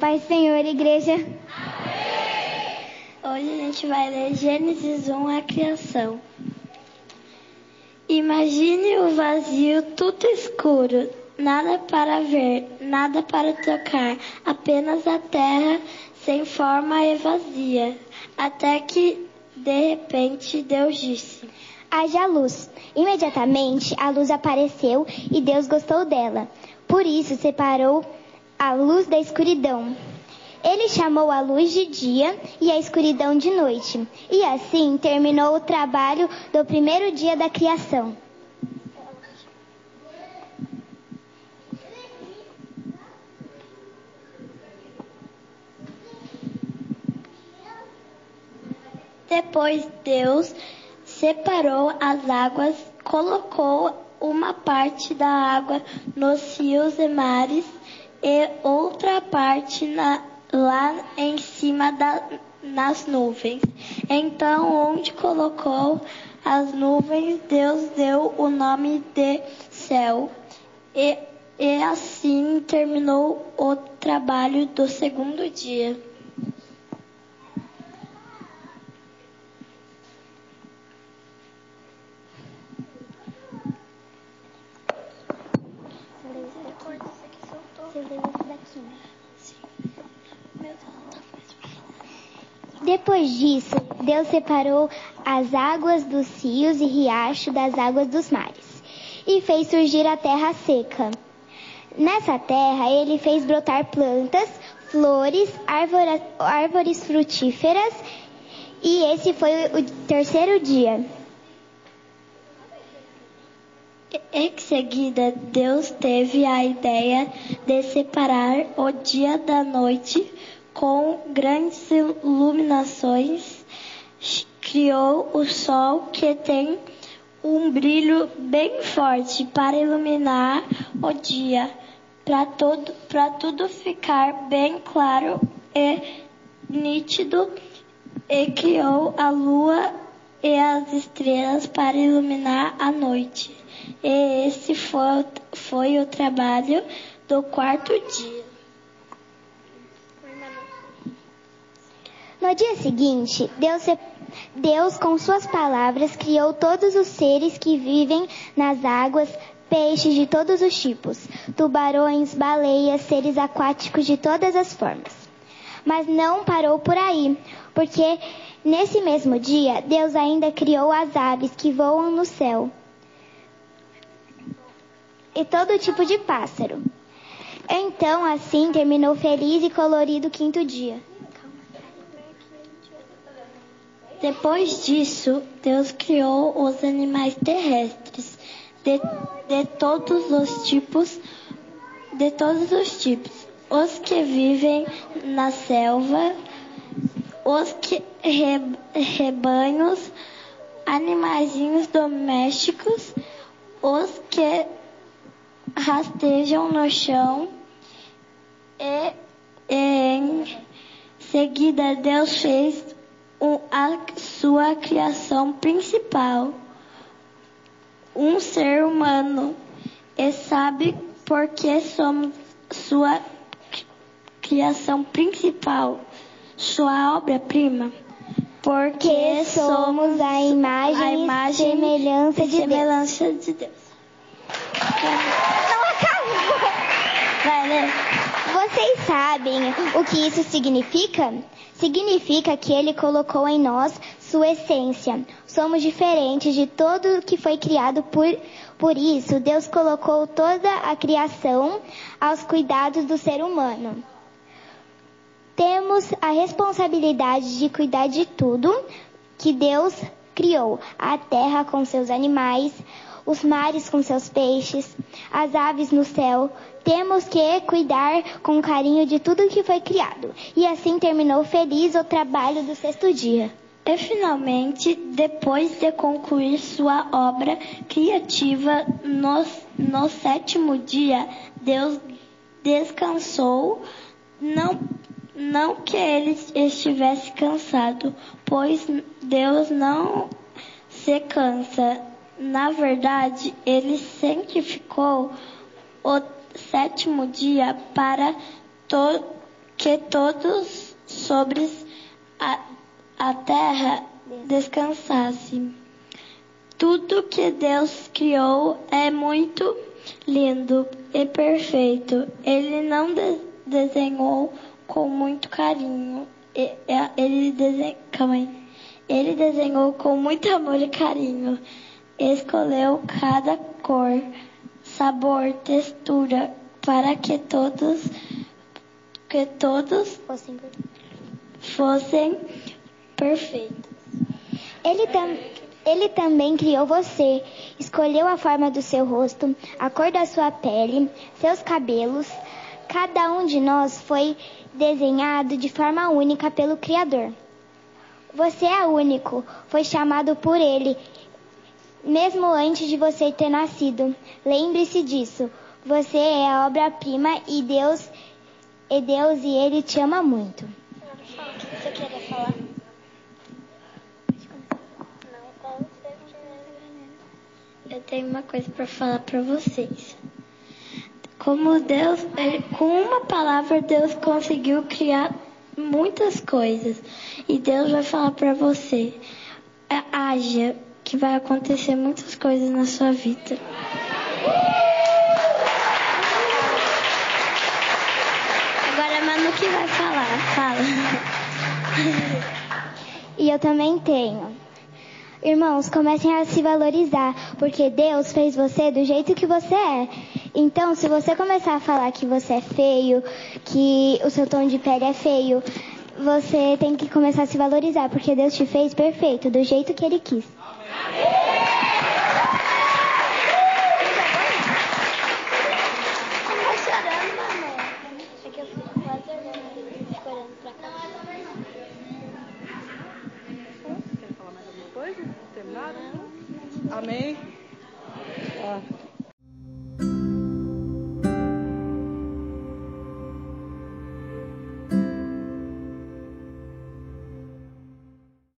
Pai Senhor, igreja. Hoje a gente vai ler Gênesis 1, a criação. Imagine o vazio, tudo escuro, nada para ver, nada para tocar, apenas a terra sem forma e vazia. Até que, de repente, Deus disse: Haja luz. Imediatamente a luz apareceu e Deus gostou dela. Por isso separou a luz da escuridão. Ele chamou a luz de dia e a escuridão de noite. E assim terminou o trabalho do primeiro dia da criação. Depois Deus separou as águas, colocou uma parte da água nos rios e mares e outra parte na, lá em cima da, nas nuvens. Então, onde colocou as nuvens, Deus deu o nome de céu. E, e assim terminou o trabalho do segundo dia. Depois disso, Deus separou as águas dos rios e riachos das águas dos mares e fez surgir a terra seca. Nessa terra, ele fez brotar plantas, flores, árvores, árvores frutíferas e esse foi o terceiro dia. Em seguida, Deus teve a ideia de separar o dia da noite com grandes iluminações. Criou o sol que tem um brilho bem forte para iluminar o dia, para tudo ficar bem claro e nítido, e criou a lua e as estrelas para iluminar a noite. E esse foi, foi o trabalho do quarto dia. No dia seguinte, Deus, Deus, com suas palavras, criou todos os seres que vivem nas águas, peixes de todos os tipos, tubarões, baleias, seres aquáticos de todas as formas. Mas não parou por aí, porque nesse mesmo dia, Deus ainda criou as aves que voam no céu e todo tipo de pássaro. Então, assim terminou feliz e colorido o quinto dia. Depois disso, Deus criou os animais terrestres de, de todos os tipos, de todos os tipos, os que vivem na selva, os que re, rebanhos, animaizinhos domésticos, os que rastejam no chão e, em seguida Deus fez a sua criação principal, um ser humano, e sabe por que somos sua criação principal, sua obra-prima? Porque somos a imagem, a imagem e semelhança, de, semelhança Deus. de Deus. Não acabou! Né? Vocês sabem o que isso significa? Significa que ele colocou em nós sua essência. Somos diferentes de tudo que foi criado por, por isso. Deus colocou toda a criação aos cuidados do ser humano. Temos a responsabilidade de cuidar de tudo que Deus criou: a terra com seus animais, os mares com seus peixes, as aves no céu. Temos que cuidar com carinho de tudo que foi criado. E assim terminou feliz o trabalho do sexto dia. E finalmente, depois de concluir sua obra criativa no, no sétimo dia, Deus descansou, não que ele estivesse cansado, pois Deus não se cansa. Na verdade, ele santificou o sétimo dia para to que todos sobre a, a terra descansassem. Tudo que Deus criou é muito lindo e perfeito. Ele não de desenhou com muito carinho. Ele, desen... Ele desenhou com muito amor e carinho. Escolheu cada cor, sabor, textura para que todos que todos fossem, fossem perfeitos. Ele, tam, ele também criou você, escolheu a forma do seu rosto, a cor da sua pele, seus cabelos. Cada um de nós foi desenhado de forma única pelo Criador. Você é único, foi chamado por Ele, mesmo antes de você ter nascido. Lembre-se disso. Você é a obra-prima e Deus e Deus e Ele te ama muito. Você queria falar? Eu tenho uma coisa para falar para vocês. Como Deus, com uma palavra, Deus conseguiu criar muitas coisas. E Deus vai falar para você: haja, que vai acontecer muitas coisas na sua vida. que vai falar? Fala. E eu também tenho. Irmãos, comecem a se valorizar, porque Deus fez você do jeito que você é. Então, se você começar a falar que você é feio, que o seu tom de pele é feio, você tem que começar a se valorizar, porque Deus te fez perfeito, do jeito que Ele quis. Amém? Ah.